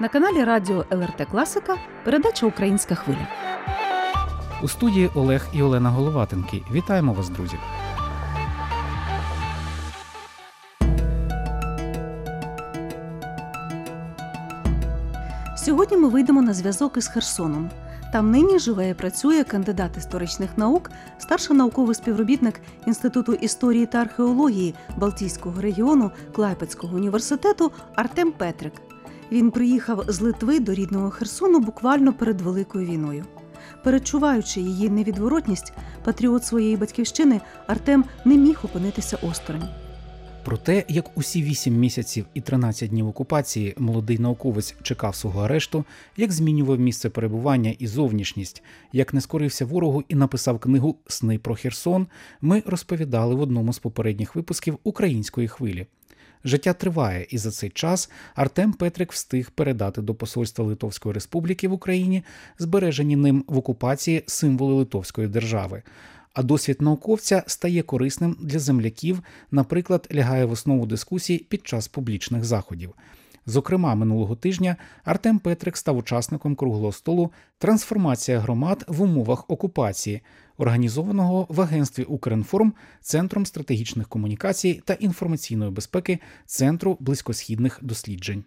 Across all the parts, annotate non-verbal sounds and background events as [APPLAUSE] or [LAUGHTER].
На каналі Радіо ЛРТ Класика передача Українська хвиля. У студії Олег і Олена Головатенки. Вітаємо вас, друзі. Сьогодні ми вийдемо на зв'язок із Херсоном. Там нині живе і працює кандидат історичних наук, старший науковий співробітник Інституту історії та археології Балтійського регіону Клайпецького університету Артем Петрик. Він приїхав з Литви до рідного Херсону буквально перед Великою війною. Перечуваючи її невідворотність, патріот своєї батьківщини Артем не міг опинитися осторонь. Про те, як усі 8 місяців і 13 днів окупації молодий науковець чекав свого арешту, як змінював місце перебування і зовнішність, як не скорився ворогу і написав книгу Сни про Херсон, ми розповідали в одному з попередніх випусків української хвилі. Життя триває, і за цей час Артем Петрик встиг передати до Посольства Литовської Республіки в Україні збережені ним в окупації символи Литовської держави. А досвід науковця стає корисним для земляків, наприклад, лягає в основу дискусій під час публічних заходів. Зокрема, минулого тижня Артем Петрик став учасником круглого столу Трансформація громад в умовах окупації, організованого в агентстві Укрінформ Центром стратегічних комунікацій та інформаційної безпеки Центру близькосхідних досліджень.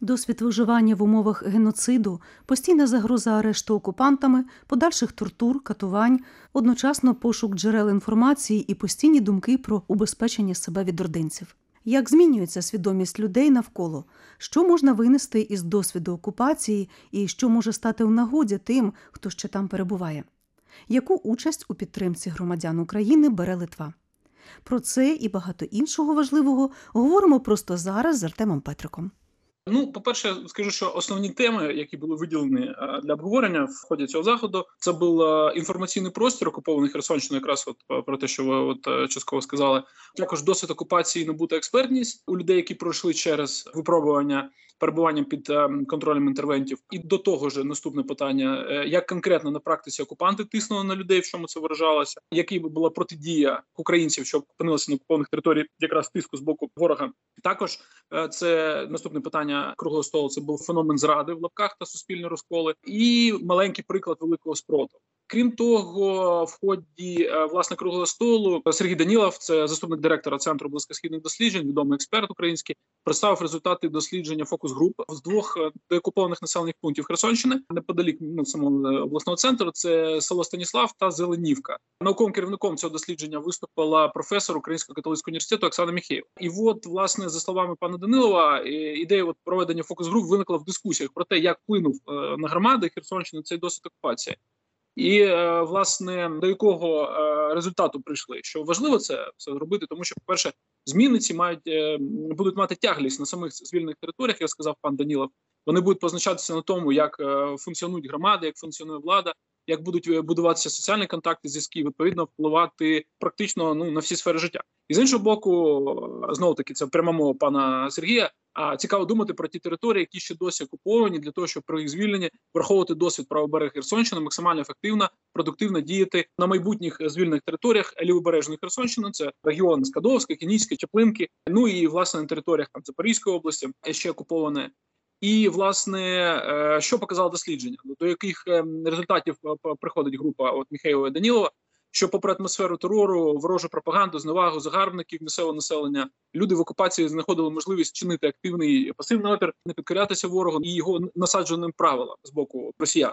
Досвід виживання в умовах геноциду, постійна загроза арешту окупантами, подальших тортур, катувань, одночасно пошук джерел інформації і постійні думки про убезпечення себе від родинців. Як змінюється свідомість людей навколо, що можна винести із досвіду окупації і що може стати в нагоді тим, хто ще там перебуває? Яку участь у підтримці громадян України бере Литва? Про це і багато іншого важливого говоримо просто зараз з Артемом Петриком. Ну, по перше, скажу, що основні теми, які були виділені е, для обговорення в ході цього заходу, це був е, інформаційний простір окупований Херсонщиною, якраз от е, про те, що ви от частково сказали. Також досвід окупації набута експертність у людей, які пройшли через випробування перебуванням під контролем інтервентів. І до того ж, наступне питання: як конкретно на практиці окупанти тиснули на людей, в чому це виражалося, який була протидія українців, що опинилися на окупованих територіях, якраз тиску з боку ворога. Також це наступне питання круглого столу. Це був феномен зради в лапках та суспільні розколи, і маленький приклад великого спротиву. Крім того, в ході е, власне круглого столу Сергій Данілов, це заступник директора центру близькосхідних досліджень, відомий експерт український, представив результати дослідження фокус груп з двох е, деокупованих населених пунктів Херсонщини неподалік ну, самого е, обласного центру. Це село Станіслав та Зеленівка. Науковим керівником цього дослідження виступила професор Українського католицького університету Оксана Міхеєва. І от, власне, за словами пана Данилова, ідея от проведення фокус груп виникла в дискусіях про те, як вплинув на громади Херсонщини цей досвід окупації. І е, власне до якого е, результату прийшли? Що важливо це все зробити, тому що, по перше, зміни ці мають е, будуть мати тяглість на самих звільних територіях, як сказав пан Данілов. Вони будуть позначатися на тому, як функціонують громади, як функціонує влада, як будуть будуватися соціальні контакти, зв'язки, відповідно впливати практично ну на всі сфери життя. І з іншого боку, знову таки це пряма мова пана Сергія. А цікаво думати про ті території, які ще досі окуповані, для того, щоб при їх звільненні враховувати досвід правоберег Херсонщини, максимально ефективно, продуктивно діяти на майбутніх звільнених територіях лівобережної Херсонщини. Це регіон Скадовська, Кінійське, Чеплинки. Ну і власне на територіях там Запорізької області ще окуповане. І власне е, що показало дослідження, до яких ем, результатів е, приходить група от Міхаєва і Данілова що, попри атмосферу терору, ворожу пропаганду, зневагу загарбників місцевого населення, люди в окупації знаходили можливість чинити активний пасивний опір, не підкорятися ворогу і його насадженим правилам з боку росіян.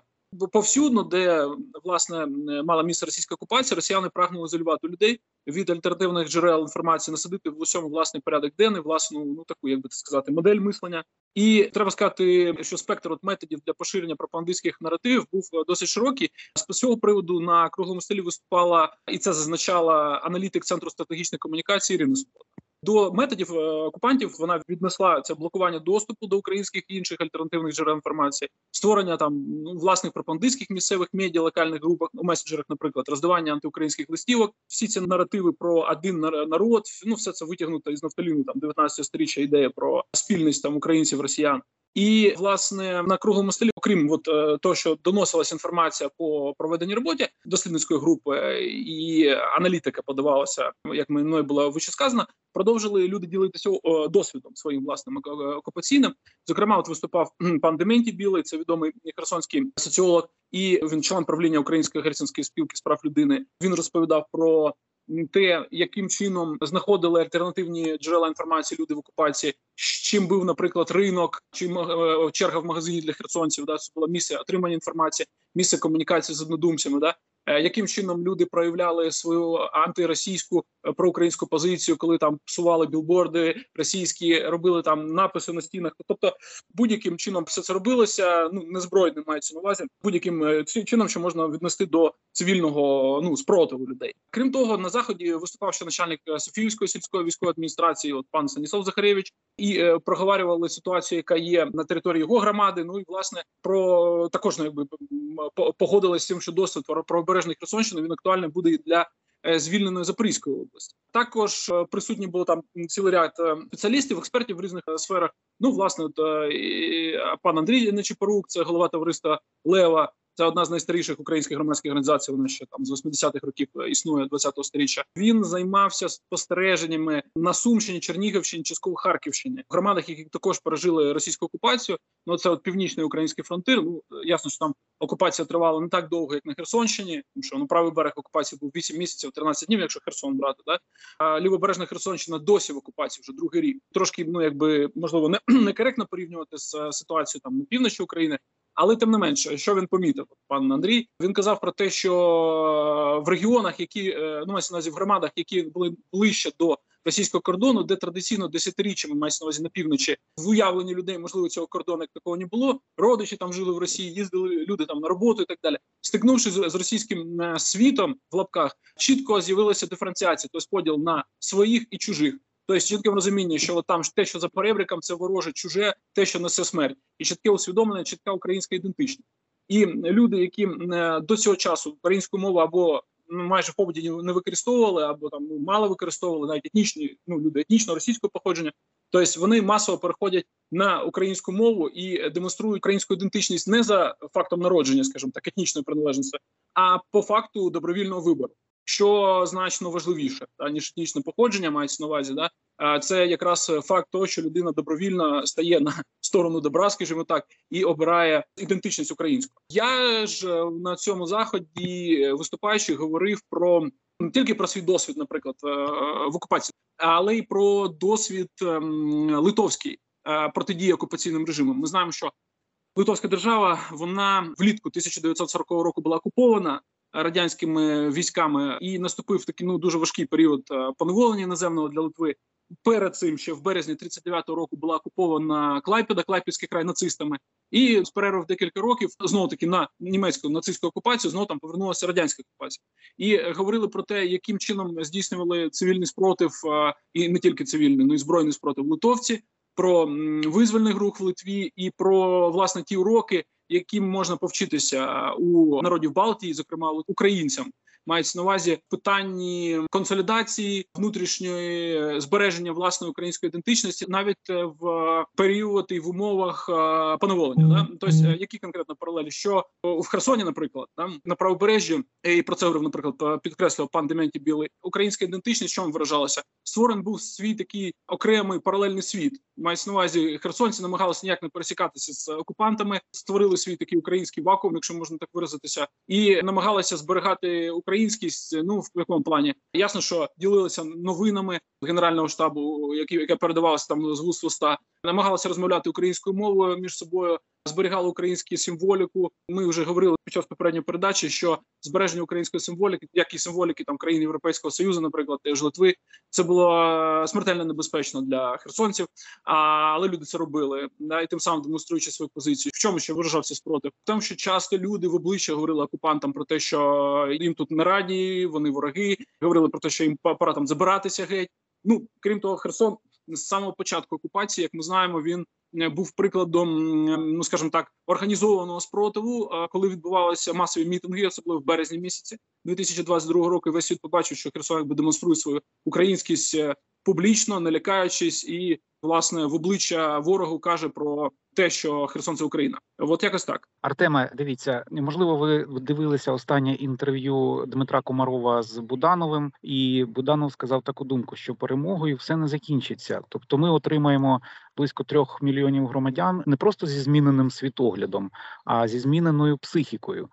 Повсюдно, де власне мала місце російська окупація, росіяни прагнули ізолювати людей від альтернативних джерел інформації, насадити в усьому власний порядок денний, власну ну таку, як би сказати, модель мислення. І треба сказати, що спектр от методів для поширення пропагандистських наративів був досить широкий. З цього приводу на круглому столі виступала і це зазначала аналітик центру стратегічної комунікації Субота. До методів е, окупантів вона віднесла це блокування доступу до українських і інших альтернативних джерел інформації, створення там ну, власних пропагандистських місцевих медіа, локальних групах у меседжерах, наприклад, роздавання антиукраїнських листівок. Всі ці наративи про один народ, ну все це витягнуто із нафталіну там 19 сторіччя ідея про спільність там українців, росіян. І власне на круглому столі, окрім от е, того, що доносилася інформація по проведеній роботі дослідницької групи е, і аналітика подавалася, як мною було вище сказано, продовжили люди ділитися досвідом своїм власним е, окупаційним. Зокрема, от виступав пан Дементій Білий, це відомий херсонський соціолог, і він член правління Української херсонської спілки з прав людини. Він розповідав про те, яким чином знаходили альтернативні джерела інформації люди в окупації, чим був, наприклад, ринок чи е, черга в магазині для херсонців. Да, це було місце отримання інформації, місце комунікації з однодумцями. Да, Е, яким чином люди проявляли свою антиросійську е, проукраїнську позицію, коли там псували білборди російські, робили там написи на стінах. Тобто, будь-яким чином все це робилося. Ну незбройним мається на увазі, будь-яким чином, що можна віднести до цивільного ну спротиву людей. Крім того, на заході виступав ще начальник е, Софіївської сільської військової адміністрації, от пан Станіслав Захаревич, і е, проговорювали ситуацію, яка є на території його громади. Ну і власне про також ну, якби м, по- погодились з тим, що досвід правобережної Херсонщини він актуальний буде і для е, звільненої Запорізької області. Також е, присутні було там цілий ряд спеціалістів, експертів в різних сферах. Ну, власне, от, і, пан Андрій Нечипорук, це голова товариства Лева. Це одна з найстаріших українських громадських організацій. Вона ще там з 80-х років е, існує 20-го сторіччя. Він займався спостереженнями на Сумщині, Чернігівщині, частково Харківщині, в громадах, які також пережили російську окупацію. Ну це от північний український фронтир. Ну ясно, що там окупація тривала не так довго, як на Херсонщині. Тому що ну правий берег окупації був 8 місяців, 13 днів, якщо Херсон брати. Да? А лівобережна Херсонщина досі в окупації вже другий рік. Трошки ну якби можливо не [CLEARS THROAT] некоректно порівнювати з е, ситуацією там на півночі України. Але тим не менше, що він помітив, пан Андрій, він казав про те, що е, в регіонах, які е, ну мається на увазі в громадах, які були ближче до російського кордону, де традиційно десятиріччями мається на увазі на півночі в уявленні людей, можливо, цього кордону як такого не було. Родичі там жили в Росії, їздили люди там на роботу і так далі. Стикнувшись з, з російським е, світом в лапках, чітко з'явилася диференціація, тобто поділ на своїх і чужих. Тобто чітке розуміння, що там те, що за перебриком, це вороже, чуже, те, що несе смерть, і чітке усвідомлення, чітка українська ідентичність. І люди, які е, до цього часу українську мову або ну, майже в не використовували, або там ну, мало використовували навіть етнічні ну люди етнічно російського походження. Тобто вони масово переходять на українську мову і демонструють українську ідентичність не за фактом народження, скажімо так, етнічної приналежності, а по факту добровільного вибору, що значно важливіше та, ніж етнічне походження, мається на увазі. Да? Це якраз факт того, що людина добровільно стає на сторону добра, скажімо так, і обирає ідентичність українську. Я ж е, на цьому заході виступаючи говорив про не тільки про свій досвід, наприклад, е, в окупації, але й про досвід ем, литовський е, протидії окупаційним режимам. Ми знаємо, що Литовська держава вона влітку 1940 року була окупована радянськими військами, і наступив такий ну дуже важкий період е, поневолення іноземного для Литви. Перед цим ще в березні 39-го року була окупована Клайпеда, Клайпідський край нацистами, і з перерв декілька років знову таки на німецьку нацистську окупацію знову там повернулася радянська окупація, і говорили про те, яким чином здійснювали цивільний спротив, е, і не тільки цивільний, ну і збройний спротив литовці, про визвольний рух в Литві і про власне ті уроки, яким можна повчитися у народів Балтії, зокрема українцям. Мається на увазі питанні консолідації внутрішньої е, збереження власної української ідентичності, навіть е, в період і в умовах е, поневолення. Да? Тобто, е, які конкретно паралелі, що в Херсоні, наприклад, там на правобережжі, і про це говорив, наприклад, підкреслював пан Дементі Білий, українська ідентичність, що виражалася? Створений був свій такий окремий паралельний світ. Мається на увазі, херсонці намагалися ніяк не пересікатися з окупантами, створили свій такий український вакуум, якщо можна так виразитися, і намагалися зберегати українськість. Ну в якому плані ясно, що ділилися новинами генерального штабу, які яке передавалося там з вуст в уста, намагалися розмовляти українською мовою між собою. Зберігали українську символіку. Ми вже говорили під час попередньої передачі, що збереження української символіки, як і символіки там країн Європейського союзу, наприклад, теж Литви, це було е, смертельно небезпечно для херсонців. Але люди це робили, і тим самим демонструючи свою позицію. В чому ще виражався спротив? В тому, що часто люди в обличчя говорили окупантам про те, що їм тут не раді, вони вороги. Говорили про те, що їм пора там забиратися геть. Ну крім того, Херсон з самого початку окупації, як ми знаємо, він був прикладом, ну скажімо так, організованого спротиву, коли відбувалися масові мітинги, особливо в березні місяці 2022 року. Весь світ побачив, що Херсон якби демонструє свою українськість е, публічно, не лякаючись, і власне в обличчя ворогу каже про те, що Херсон це Україна. От якось так. Артеме, дивіться, можливо, ви дивилися останнє інтерв'ю Дмитра Комарова з Будановим, і Буданов сказав таку думку, що перемогою все не закінчиться. Тобто, ми отримаємо близько трьох мільйонів громадян не просто зі зміненим світоглядом, а зі зміненою психікою.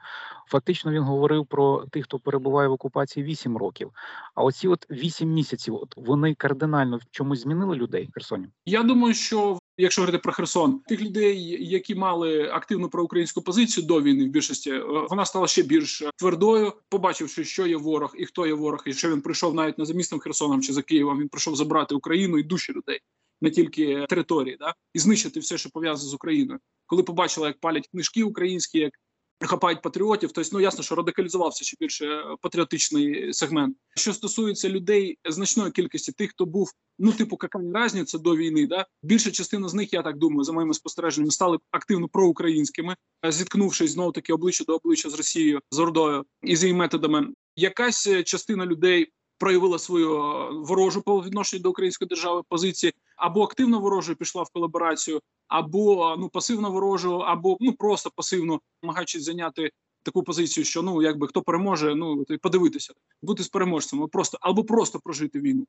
Фактично він говорив про тих, хто перебуває в окупації 8 років. А оці от 8 місяців, от вони кардинально в чомусь змінили людей в Херсоні. Я думаю, що якщо говорити про Херсон, тих людей, які мали активну проукраїнську позицію до війни, в більшості е, вона стала ще більш твердою, побачивши, що є ворог і хто є ворог, і що він прийшов навіть не за містом Херсоном чи за Києвом. Він прийшов забрати Україну і душі людей, не тільки території, да і знищити все, що пов'язане з Україною. Коли побачила, як палять книжки українські, як хапають патріотів, тобто, ну ясно, що радикалізувався ще більше патріотичний сегмент. Що стосується людей значної кількості тих, хто був ну типу какання разні це до війни, да більша частина з них, я так думаю, за моїми спостереженнями, стали активно проукраїнськими, зіткнувшись знову таки обличчя до обличчя з Росією з Ордою і з її методами. Якась частина людей. Проявила свою ворожу по відношенню до української держави позиції, або активно ворожу пішла в колаборацію, або ну пасивно ворожу, або ну просто пасивно намагаючись зайняти таку позицію, що ну якби хто переможе, ну подивитися, бути з переможцем, просто або просто прожити війну.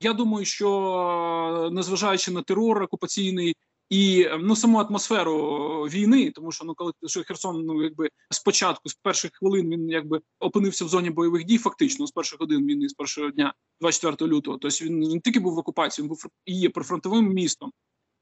Я думаю, що незважаючи на терор окупаційний і ну саму атмосферу війни, тому що ну коли що Херсон, ну якби спочатку, з перших хвилин він якби опинився в зоні бойових дій, фактично з перших годин війни, з першого дня, 24 лютого. Тобто він не тільки був в окупації, він був і є прифронтовим містом.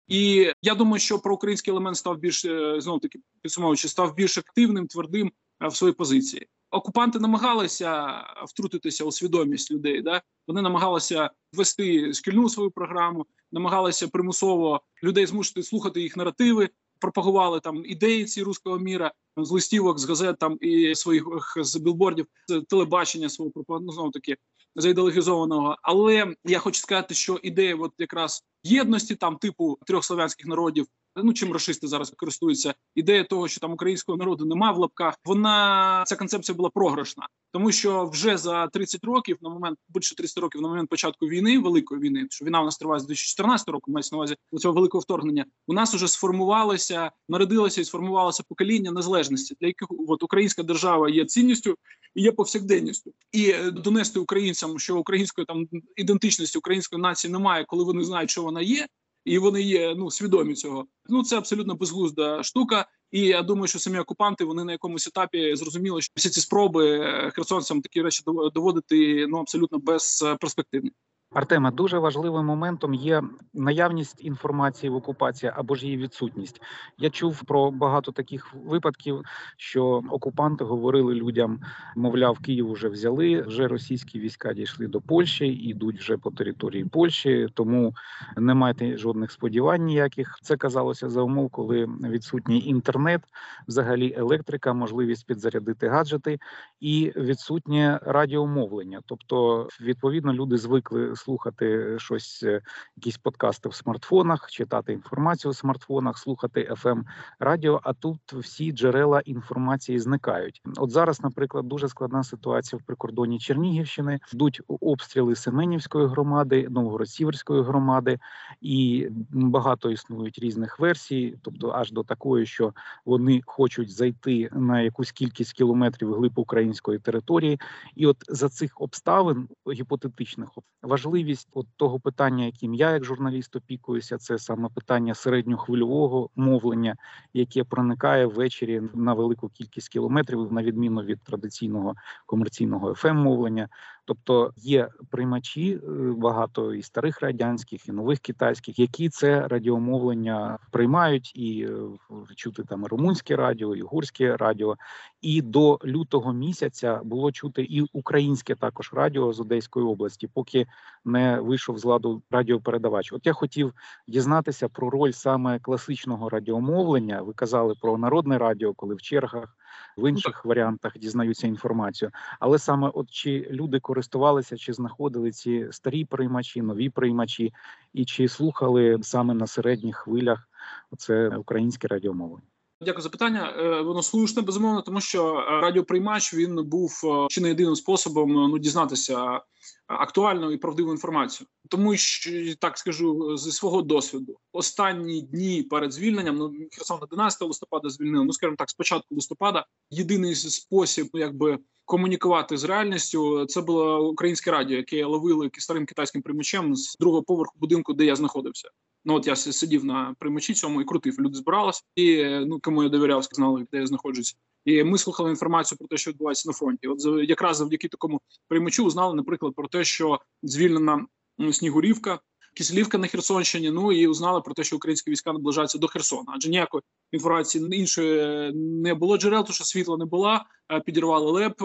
І я думаю, що проукраїнський елемент став більш знову таки підсумовуючи, став більш активним, твердим в своїй позиції. Окупанти намагалися втрутитися у свідомість людей. Да? Вони намагалися ввести шкільну свою програму, намагалися примусово людей змусити слухати їх наративи, пропагували там ідеї ці руського міра з листівок, з газет там і своїх з білбордів, з телебачення свого ну, знову таки заідеологізованого. Але я хочу сказати, що ідея, от якраз єдності, там типу трьох слов'янських народів. Ну чим рашисти зараз користуються ідея того, що там українського народу немає в лапках. Вона ця концепція була програшна, тому що вже за 30 років, на момент більше 30 років, на момент початку війни, великої війни, що війна у нас триває з 2014 року, мається на увазі до цього великого вторгнення. У нас вже сформувалося, народилося і сформувалося покоління незалежності, для яких от українська держава є цінністю і є повсякденністю, і донести українцям, що української там ідентичності української нації немає, коли вони знають, що вона є. І вони є ну свідомі цього. Ну це абсолютно безглузда штука. І я думаю, що самі окупанти вони на якомусь етапі зрозуміли, що всі ці спроби херсонцям такі речі доводити ну абсолютно безперспективні. Артеме, дуже важливим моментом є наявність інформації в окупації або ж її відсутність. Я чув про багато таких випадків, що окупанти говорили людям: мовляв, Київ вже взяли, вже російські війська дійшли до Польщі, ідуть вже по території Польщі, тому не майте жодних сподівань ніяких. Це казалося за умов, коли відсутній інтернет, взагалі електрика, можливість підзарядити гаджети і відсутнє радіомовлення. Тобто, відповідно, люди звикли слухати щось, е, якісь подкасти в смартфонах, читати інформацію в смартфонах, слухати fm радіо. А тут всі джерела інформації зникають. От зараз, наприклад, дуже складна ситуація в прикордоні Чернігівщини. Йдуть обстріли Семенівської громади, Новгород-Сіверської громади, і багато існують різних версій, тобто аж до такої, що вони хочуть зайти на якусь кількість кілометрів глиб української території, і от за цих обставин гіпотетичних важливо важливість от того питання, яким я як журналіст опікуюся, це саме питання середньохвильового мовлення, яке проникає ввечері на велику кількість кілометрів, на відміну від традиційного комерційного fm мовлення. Тобто є приймачі е, багато і старих радянських, і нових китайських, які це радіомовлення приймають і е, чути там румунське радіо, і угорське радіо. І до лютого місяця було чути і українське також радіо з Одеської області, поки не вийшов з ладу радіопередавач. От я хотів дізнатися про роль саме класичного радіомовлення. Ви казали про народне радіо, коли в чергах в інших варіантах дізнаються інформацію. Але саме от чи люди користувалися, чи знаходили ці старі приймачі, нові приймачі, і чи слухали саме на середніх хвилях це українське радіомовлення? Дякую за питання. Е, Воно слушне безумовно, тому що е, радіоприймач він був е, чи не єдиним способом ну дізнатися актуальну і правдиву інформацію. Тому що так скажу зі свого досвіду, останні дні перед звільненням ну Херсон 11 листопада звільнили. Ну скажімо так, спочатку листопада. Єдиний спосіб, ну, якби комунікувати з реальністю, це було українське радіо, яке ловили старим китайським приймачем з другого поверху будинку, де я знаходився. Ну от я сидів на приймачі цьому і крутив. Люди збиралися, і ну кому я довіряв, знали, де я знаходжуся. І ми слухали інформацію про те, що відбувається на фронті. От якраз завдяки такому приймачу узнали, наприклад, про те, що звільнена Снігурівка, Киселівка на Херсонщині. Ну і узнали про те, що українські війська наближаються до Херсона. Адже ніякої інформації іншої не було джерел, тому що світла не була, підірвали леп.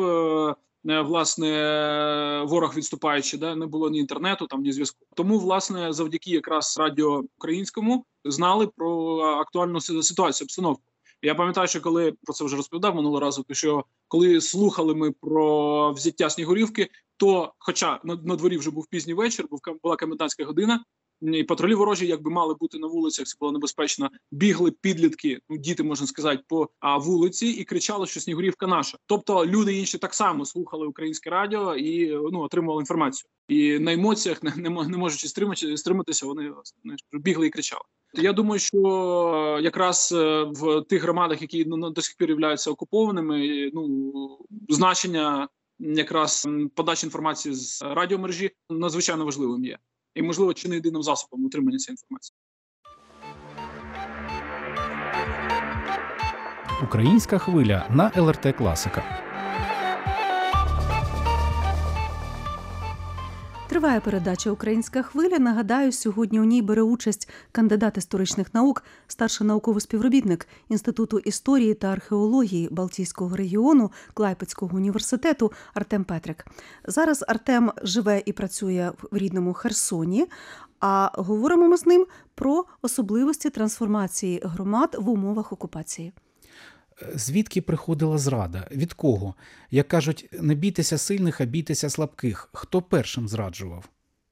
Власне, ворог відступаючи, да не було ні інтернету, там ні зв'язку. Тому, власне, завдяки якраз радіо українському знали про актуальну ситуацію, обстановку. Я пам'ятаю, що коли про це вже розповідав минулого разу, то що коли слухали ми про взяття Снігурівки, то, хоча на, на дворі вже був пізній вечір, був була комендантська година, і патрулі ворожі, якби мали бути на вулицях, це було небезпечно. Бігли підлітки, ну діти можна сказати, по а, вулиці і кричали, що Снігурівка наша. Тобто люди інші так само слухали українське радіо і ну отримували інформацію. І на емоціях не не, не можучи стримати, стриматися, вони бігли і кричали. Я думаю, що якраз в тих громадах, які ну, до сих пір являються окупованими, ну значення якраз подачі інформації з радіомережі надзвичайно важливим є, і можливо чи не єдиним засобом утримання цієї інформації. Українська хвиля на ЛРТ Класика. Триває передача Українська хвиля. Нагадаю, сьогодні у ній бере участь кандидат історичних наук, старший науковий співробітник Інституту історії та археології Балтійського регіону Клайпецького університету Артем Петрик. Зараз Артем живе і працює в рідному Херсоні. А говоримо ми з ним про особливості трансформації громад в умовах окупації. Звідки приходила зрада? Від кого? Як кажуть, не бійтеся сильних, а бійтеся слабких. Хто першим зраджував?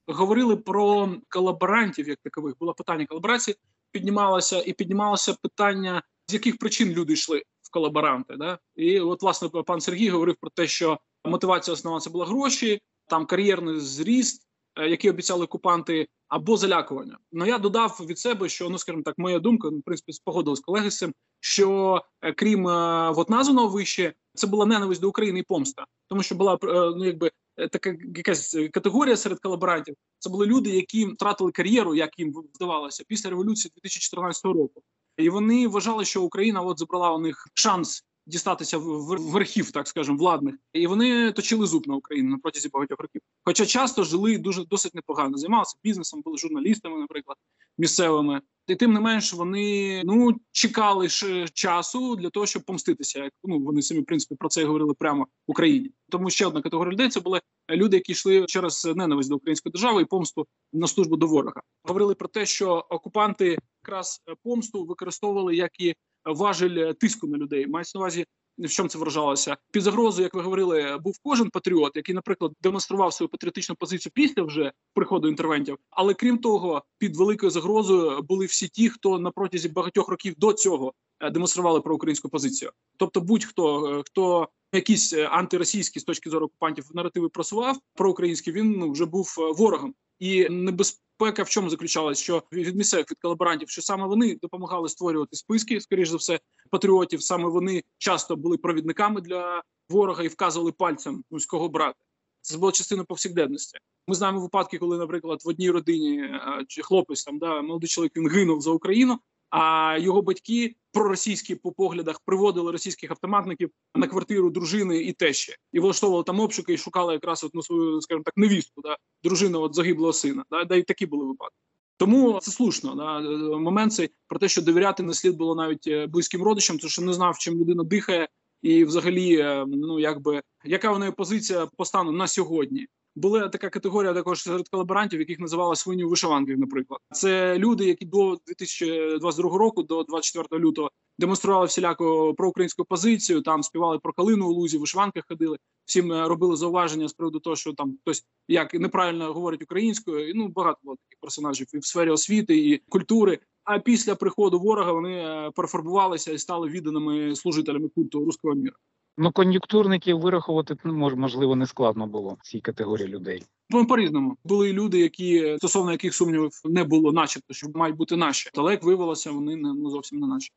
Говорили про колаборантів, як такових. Було питання колаборації, піднімалося і піднімалося питання, з яких причин люди йшли в колаборанти. Да? І от, власне, пан Сергій говорив про те, що мотивація основна це була гроші, там кар'єрний зріст, які обіцяли окупанти, або залякування. Ну я додав від себе, що ну скажімо так, моя думка, ну, в принципі, спогодилась колеги з цим, що крім е, от названого вище, це була ненависть до України і помста, тому що була ну якби така якась категорія серед колаборантів. Це були люди, які втратили кар'єру, як їм вдавалося після революції 2014 року, і вони вважали, що Україна от забрала у них шанс дістатися верхів, так скажемо, владних, і вони точили зуб на Україну на протязі багатьох років. Хоча часто жили дуже досить непогано, займалися бізнесом, були журналістами, наприклад, місцевими. І тим не менш вони ну чекали ж часу для того, щоб помститися. Як ну вони самі в принципі про це говорили прямо в Україні. Тому ще одна категорія людей це були люди, які йшли через ненависть до української держави і помсту на службу до ворога. Говорили про те, що окупанти якраз помсту використовували як і важель тиску на людей. Мається на увазі. В чому це вражалося під загрозою, як ви говорили, був кожен патріот, який, наприклад, демонстрував свою патріотичну позицію після вже приходу інтервентів. Але крім того, під великою загрозою були всі ті, хто на протязі багатьох років до цього демонстрували проукраїнську позицію. Тобто, будь-хто хто якісь антиросійські з точки зору окупантів наративи просував проукраїнські, він ну, вже був ворогом і небезпека в чому заключалась, що від місцевих від колаборантів, що саме вони допомагали створювати списки, скоріш за все, патріотів. Саме вони часто були провідниками для ворога і вказували пальцем ну, брата. Це була частина повсякденності. Ми знаємо випадки, коли, наприклад, в одній родині чи хлопець там да молодий чоловік він гинув за Україну. А його батьки проросійські по поглядах приводили російських автоматників на квартиру дружини і тещі, і влаштовували там обшуки і шукали якраз от на свою, скажімо так, невістку, да дружину от загиблого сина. Да, да і такі були випадки. Тому це слушно. Да, момент цей про те, що довіряти не слід було навіть близьким родичам, тому що не знав, чим людина дихає, і взагалі, ну якби яка в неї позиція по стану на сьогодні. Була така категорія також серед колаборантів, яких називали свині вишиванків. Наприклад, це люди, які до 2022 року, до 24 лютого, демонстрували всіляку проукраїнську позицію. Там співали про калину у лузі, вишиванках ходили. Всім робили зауваження з приводу того, що там хтось як неправильно говорить українською. І ну багато було таких персонажів і в сфері освіти і культури. А після приходу ворога вони е, переформувалися і стали відданими служителями культу руського міра. Ну, кон'юнктурників вирахувати ну, мож- можливо не складно було цій категорії людей. По по-різному були і люди, які стосовно яких сумнівів не було, начебто, що мають бути наші. Але як виявилося, вони не ну зовсім не наші.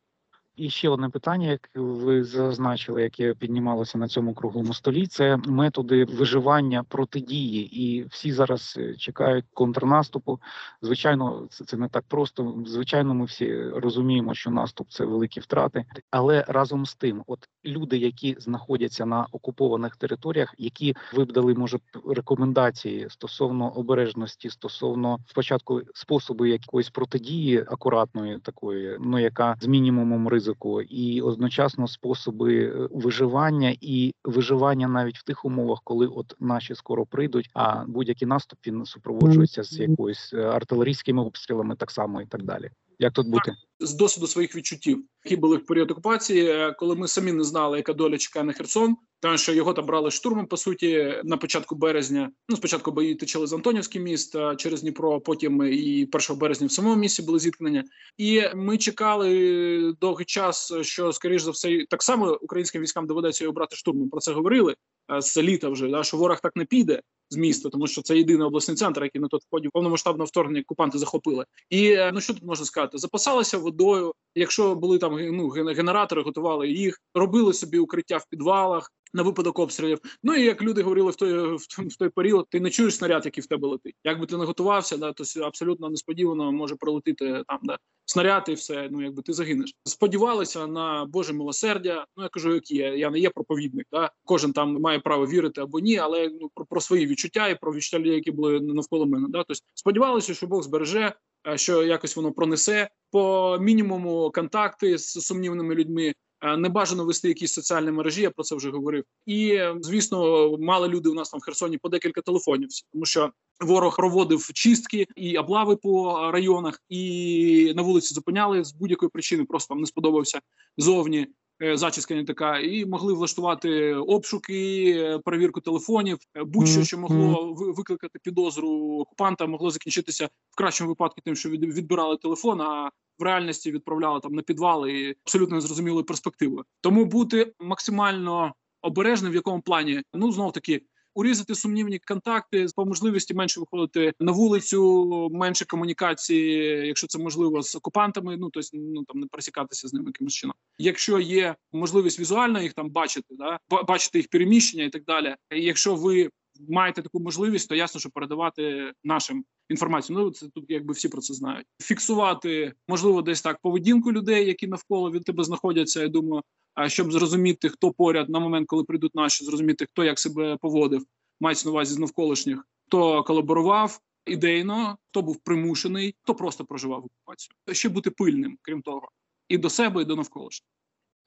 І ще одне питання, яке ви зазначили, яке піднімалося на цьому круглому столі, це методи виживання протидії. І всі зараз е, чекають контрнаступу. Звичайно, це, це не так просто. Звичайно, ми всі розуміємо, що наступ це великі втрати. Але разом з тим, от люди, які знаходяться на окупованих територіях, які ви б дали, може, рекомендації стосовно обережності, стосовно спочатку способу якоїсь протидії акуратної такої, ну яка з мінімумом ризику, і одночасно способи е, виживання і виживання навіть в тих умовах, коли от наші скоро прийдуть, а будь-який наступ він супроводжується з якоюсь е, артилерійськими обстрілами, так само і так далі. Як тут бути? З досвіду своїх відчуттів, які були в період окупації, е, коли ми самі не знали, яка доля чекає на Херсон, тому що його там брали штурмом по суті на початку березня. Ну спочатку бої течили з Антонівський міст через Дніпро, потім і 1 березня в самому місці були зіткнення. І ми чекали довгий час, що скоріш за все так само українським військам доведеться його брати штурмом. Про це говорили е, з літа вже да, що ворог так не піде з міста, тому що це єдиний обласний центр, який на той ході повномасштабного вторгнення окупанти захопили. І е, ну що тут можна сказати? Запасалися водою. Якщо були там ну генератори, готували їх, робили собі укриття в підвалах на випадок обстрілів. Ну і як люди говорили в той в, той- період, ти не чуєш снаряд, який в тебе летить. Якби ти не готувався, да то абсолютно несподівано може пролетіти там, да снаряд і все. Ну якби ти загинеш. Сподівалися на Боже милосердя. Ну я кажу, які я, я не є проповідник. Да? Кожен там має право вірити або ні, але ну про, про свої відчуття і про відчуття людей, які були навколо мене. Да? Тобто сподівалися, що Бог збереже. Е, Що якось воно пронесе по мінімуму контакти з сумнівними людьми, Е, Не бажано вести якісь соціальні мережі, я про це вже говорив. І е, звісно, мали люди у нас там в Херсоні по декілька телефонів, тому що ворог проводив чистки і облави по районах, і на вулиці зупиняли з будь-якої причини. Просто вам не сподобався зовні. Е, Зачіска не така, і могли влаштувати обшуки, е, перевірку телефонів, е, будь-що, що могло ви- викликати підозру окупанта, могло закінчитися в кращому випадку тим, що відбирали телефон, а в реальності відправляли там на підвали і абсолютно незрозумілої перспективи. Тому бути максимально обережним в якому плані, ну знов таки. Урізати сумнівні контакти по можливості менше виходити на вулицю, менше комунікації, якщо це можливо, з окупантами. Ну тобто, ну там не пересікатися з ними якимось чином. Якщо є можливість візуально їх там бачити, да ба- бачити їх переміщення і так далі. Якщо ви маєте таку можливість, то ясно, що передавати нашим інформацію. Ну це тут якби всі про це знають. Фіксувати можливо десь так поведінку людей, які навколо від тебе знаходяться. Я думаю, щоб зрозуміти, хто поряд на момент, коли прийдуть наші, зрозуміти, хто як себе поводив, мається на увазі з навколишніх, хто колаборував ідейно, хто був примушений, хто просто проживав окупацію. Ще бути пильним, крім того, і до себе, і до навколишніх.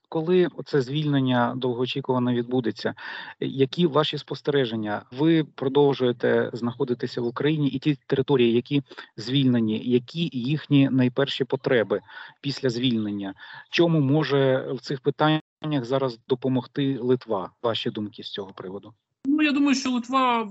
Коли це звільнення довгоочікувано відбудеться, які ваші спостереження? Ви продовжуєте знаходитися в Україні і ті території, які звільнені, які їхні найперші потреби після звільнення? Чому може в цих питаннях зараз допомогти Литва? Ваші думки з цього приводу? Ну я думаю, що Литва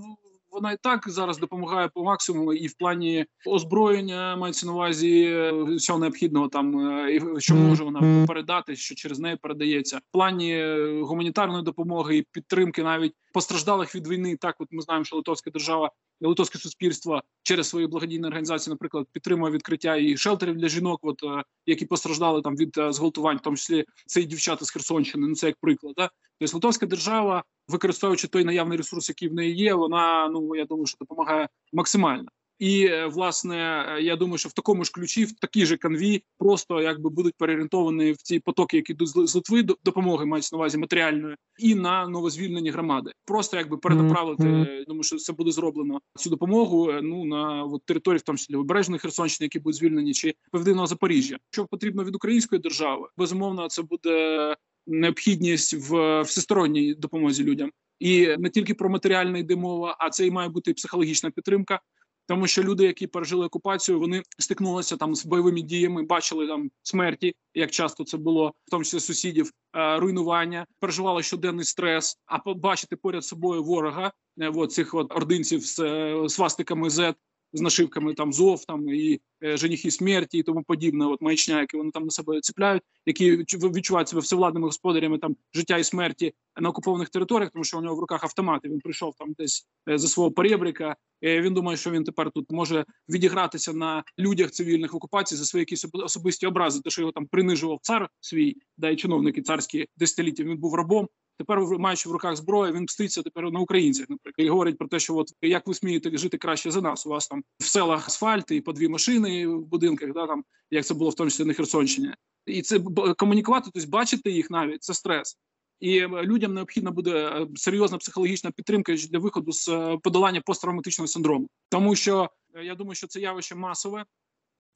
вона і так зараз допомагає по максимуму, і в плані озброєння мається на увазі е, всього необхідного там, е, і що може вона передати, що через неї передається. В плані е, гуманітарної допомоги і підтримки навіть постраждалих від війни. Так, от ми знаємо, що Литовська держава. і Литовське суспільство через свої благодійні організації, наприклад, підтримує відкриття і шелтерів для жінок, от е, які постраждали там від е, зґвалтувань, в тому числі це і дівчата з Херсонщини. Ну це як приклад. Да? Тобто Литовська держава використовуючи той наявний ресурс, який в неї є, вона ну я думаю, що допомагає максимально. І е, власне, е, я думаю, що в такому ж ключі, в такій же канві, просто якби будуть переорієнтовані в ці потоки, які йдуть з Литви до- допомоги мається на увазі матеріальної, і на новозвільнені громади. Просто якби перенаправити. Мгм. е, Думаю, що це буде зроблено цю допомогу. е, Ну на от, території, в тому числі обережної Херсонщини, які будуть звільнені, чи південного Запоріжжя. Що потрібно від української держави, безумовно, це буде необхідність в всесторонній допомозі людям. І не тільки про матеріальне йде мова, а це і має бути і психологічна підтримка. Тому що люди, які пережили окупацію, вони стикнулися там з бойовими діями, бачили там смерті, як часто це було, в тому числі сусідів, е, руйнування, переживали щоденний стрес. А побачити поряд собою ворога, е, от цих от ординців з е, свастиками Z, з нашивками там ЗОВ там і е, женихи смерті і тому подібне. От маячня, які вони там на себе ціпляють, які відчу- відчувають себе всевладними господарями там життя і смерті на окупованих територіях, тому що у нього в руках автомати. Він прийшов там десь е, за свого поребрика. Е, Він думає, що він тепер тут може відігратися на людях цивільних в окупації за свої якісь особисті образи, те, що його там принижував цар свій, да і чиновники царські десятиліття. Він був рабом. Тепер, маючи в руках зброю, він мститься тепер на українцях. Наприклад, і говорить про те, що от як ви смієте жити краще за нас? У вас там в селах асфальт і по дві машини в будинках, да там як це було в тому числі на Херсонщині, і це комунікувати, тобто бачити їх навіть це стрес. І е, людям необхідна буде е, серйозна психологічна підтримка для виходу з е, подолання посттравматичного синдрому, тому що я думаю, що це явище масове.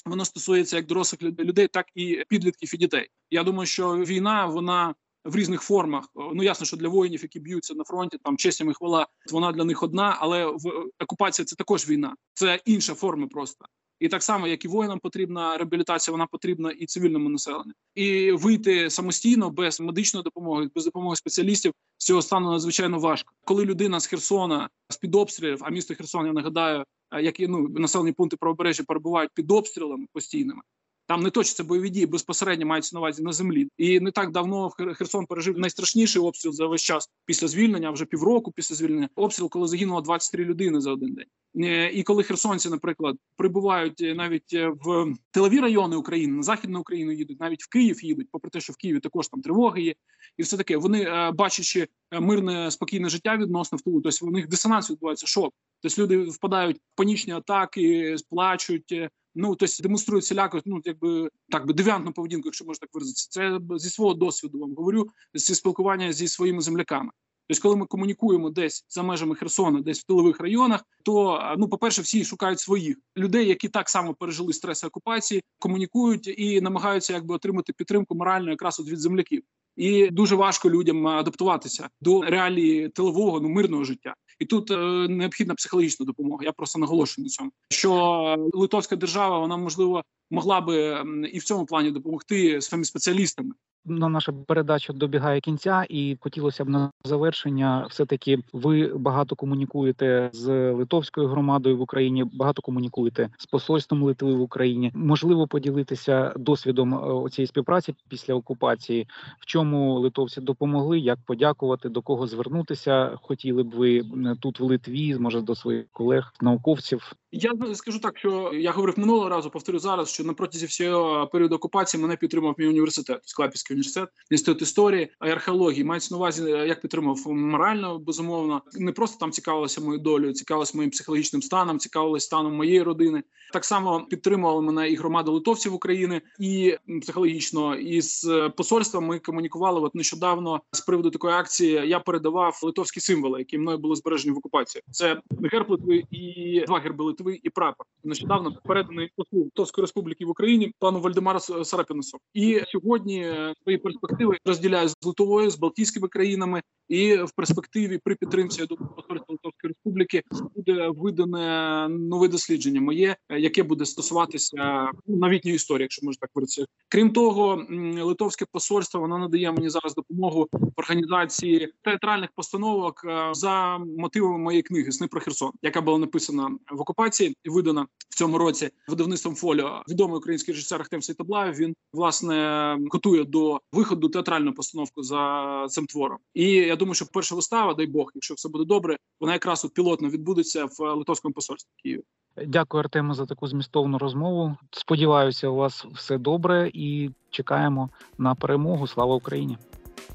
Воно стосується як дорослих людей, так і підлітків і дітей. Я думаю, що війна вона в різних формах. Ну ясно, що для воїнів, які б'ються на фронті, там честь і хвала, вона для них одна, але в окупація це також війна, це інша форма просто. І так само, як і воїнам потрібна реабілітація, вона потрібна і цивільному населенню. І вийти самостійно без медичної допомоги, без допомоги спеціалістів з цього стану надзвичайно важко. Коли людина з Херсона з під обстрілів, а місто Херсон, я нагадаю, е, як і ну населені пункти правобережжя перебувають під обстрілами постійними. Там не точаться бойові дії безпосередньо мається на увазі на землі. І не так давно Херсон пережив найстрашніший обстріл за весь час після звільнення, вже півроку після звільнення. Обстріл, коли загинуло 23 людини за один день. Е, І коли херсонці, наприклад, прибувають е, навіть е, в тилові райони України, на західну Україну їдуть, навіть в Київ їдуть, попри те, що в Києві також там тривоги є, і все таке. Вони бачачи мирне спокійне життя відносно в тилу, тобто у них дисонанс відбувається, шок. Тобто люди впадають в панічні атаки, плачуть. Ну, тобто демонструють всіляко, ну якби так би девіантну поведінку, якщо можна так виразитися. Це зі свого досвіду вам говорю, зі спілкування зі своїми земляками. Тобто, коли ми комунікуємо десь за межами Херсона, десь в тилових районах, то ну, по-перше, всі шукають своїх людей, які так само пережили стрес окупації, комунікують і намагаються якби отримати підтримку моральну якраз від земляків. І дуже важко людям адаптуватися до реалії тилового ну мирного життя. І тут е, необхідна психологічна допомога. Я просто наголошую на цьому, що литовська держава вона можливо могла би і в цьому плані допомогти своїми спеціалістами. На наша передача добігає кінця, і хотілося б на завершення, все таки ви багато комунікуєте з литовською громадою в Україні, багато комунікуєте з посольством Литви в Україні. Можливо, поділитися досвідом е, цієї співпраці після окупації, в чому литовці допомогли, як подякувати, до кого звернутися. Хотіли б ви тут в Литві, може до своїх колег, науковців. Я скажу так, що я говорив минулого разу, повторю зараз, що на протязі всього періоду окупації мене підтримав мій університет, Склапівський університет, інститут історії і археології. Мається на увазі, як підтримав морально, безумовно. Не просто там цікавилося моєю долею, цікавилося моїм психологічним станом, цікавилося станом моєї родини. Так само підтримували мене і громада литовців України, і психологічно, і з е, посольством ми комунікували. От нещодавно з приводу такої акції я передавав литовські символи, які мною були збережені в окупації. Це герб Литви і два герби Литви і прапор. Нещодавно переданий послу Литовської республіки в Україні пану Вальдемару Сарапінусу. І сьогодні е, свої перспективи розділяю з Литовою, з Балтійськими країнами. І в перспективі при підтримці думаю, посольства Литовської республіки буде видане нове дослідження моє, яке буде стосуватися ну, новітньої історії, якщо можна так говорити. Крім того, литовське посольство воно надає мені зараз допомогу в організації театральних постановок е, за мотивами моєї книги Сни про Херсон, яка була написана в окупації і видана в цьому році видавництвом фоліо. Відомий український режисер Ахтем Сейтаблаєв. Він власне готує до виходу театральну постановку за цим твором. І я думаю, що перша вистава, дай Бог, якщо все буде добре, вона якраз от пілотно відбудеться в литовському посольстві Києві. Дякую, Артему, за таку змістовну розмову. Сподіваюся, у вас все добре і чекаємо на перемогу. Слава Україні!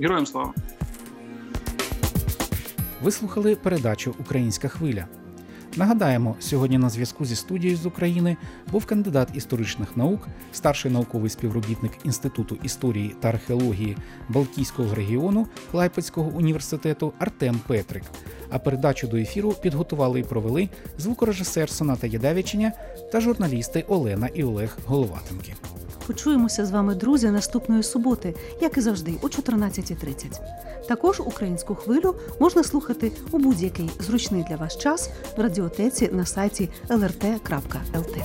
Героям слава! Ви слухали передачу Українська хвиля. Нагадаємо, сьогодні на зв'язку зі студією з України був кандидат історичних наук, старший науковий співробітник Інституту історії та археології Балтійського регіону Клайпецького університету Артем Петрик. А передачу до ефіру підготували і провели звукорежисер Соната Єдавічення та журналісти Олена і Олег Головатенки. Почуємося з вами, друзі, наступної суботи, як і завжди, о 14.30. Також українську хвилю можна слухати у будь-який зручний для вас час в радіотеці на сайті lrt.lt.